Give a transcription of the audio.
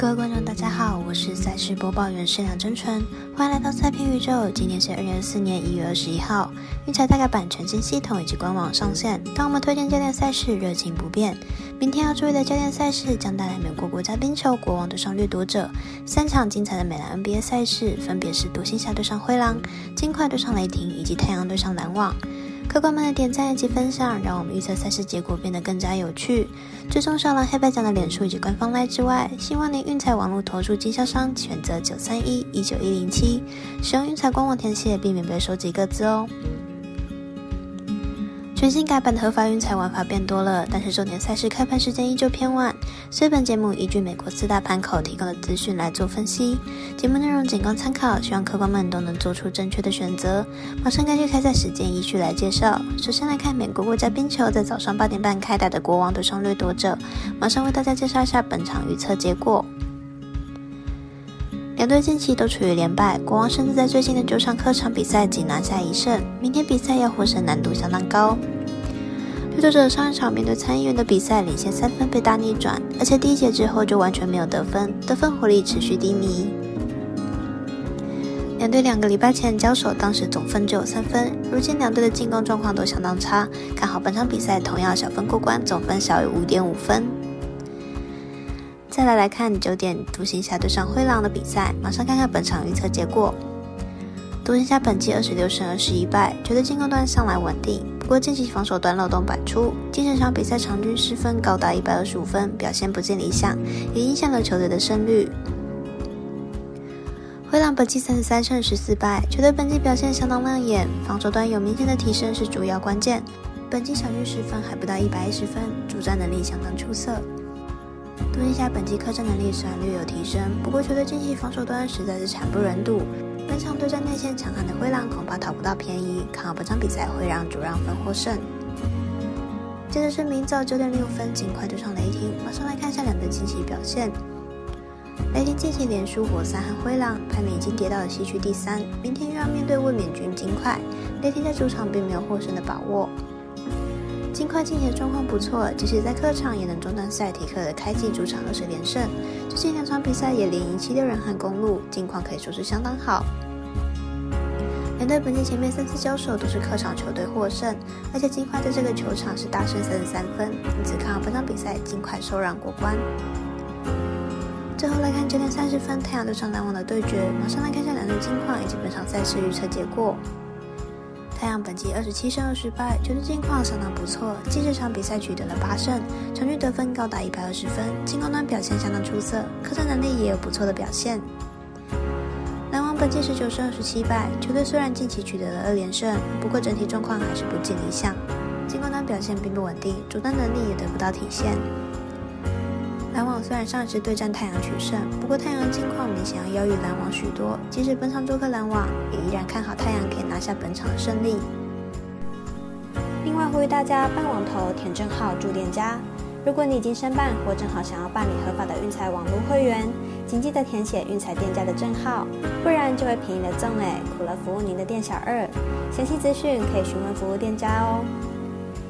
各位观众，大家好，我是赛事播报员施良真纯，欢迎来到赛片宇宙。今天是二零二四年一月二十一号，运彩大概版全新系统以及官网上线。当我们推荐教练赛事热情不变，明天要注意的教练赛事将带来美国国家冰球国王对上掠夺者三场精彩的美篮 NBA 赛事，分别是独行侠对上灰狼、金块对上雷霆以及太阳对上篮网。客官们的点赞及分享，让我们预测赛事结果变得更加有趣。追踪上了黑白奖的脸书以及官方 LINE 之外，希望您运彩网络投注经销商选择九三一一九一零七，使用运彩官网填写，避免被收集各自哦。全新改版的合法运彩玩法变多了，但是重点赛事开盘时间依旧偏晚。所以本节目依据美国四大盘口提供的资讯来做分析，节目内容仅供参考，希望客官们都能做出正确的选择。马上根据开赛时间依序来介绍。首先来看美国国家冰球在早上八点半开打的国王对上掠夺者，马上为大家介绍一下本场预测结果。两队近期都处于连败，国王甚至在最近的九场客场比赛仅拿下一胜，明天比赛要获胜难度相当高。掠夺者上一场面对参议员的比赛领先三分被大逆转，而且第一节之后就完全没有得分，得分火力持续低迷。两队两个礼拜前交手，当时总分只有三分，如今两队的进攻状况都相当差，看好本场比赛同样小分过关，总分小于五点五分。再来来看九点独行侠对上灰狼的比赛，马上看看本场预测结果。独行侠本季二十六胜二十一败，球队进攻端向来稳定，不过近期防守端漏洞百出，近整场比赛场均失分高达一百二十五分，表现不尽理想，也影响了球队的胜率。灰狼本季三十三胜十四败，球队本季表现相当亮眼，防守端有明显的提升是主要关键，本季场均失分还不到一百一十分，主战能力相当出色。独行侠本季客战能力虽然略有提升，不过球队近期防守端实在是惨不忍睹。本场对战内线强悍的灰狼恐怕讨不到便宜，看好本场比赛会让主让分获胜。接着是明早九点六分，尽快对上雷霆。马上来看一下两队近期表现。雷霆近期连输活塞和灰狼，排名已经跌到了西区第三，明天又要面对卫冕军金块。雷霆在主场并没有获胜的把握。金块近期的状况不错，即使在客场也能中断赛提克的开季主场二十连胜。最近两场比赛也连赢七六人和公路，近况可以说是相当好。两队本季前面三次交手都是客场球队获胜，而且金块在这个球场是大胜三十三分，因此看好本场比赛尽快收让过关。最后来看九点三十分太阳对上篮网的对决，马上来看下两队近况以及本场赛事预测结果。太阳本季二十七胜二十败，球队近况相当不错，近这场比赛取得了八胜，场均得分高达一百二十分，进攻端表现相当出色，客战能力也有不错的表现。篮网本季十九胜二十七败，球队虽然近期取得了二连胜，不过整体状况还是不尽理想，进攻端表现并不稳定，主单能力也得不到体现。篮网虽然上一次对战太阳取胜，不过太阳近况明显要优于篮网许多。即使本场做客篮网，也依然看好太阳可以拿下本场的胜利。另外呼吁大家办网投填证号住店家。如果你已经申办或正好想要办理合法的运彩网络会员，请记得填写运彩店家的证号，不然就会便宜了赠诶，苦了服务您的店小二。详细资讯可以询问服务店家哦。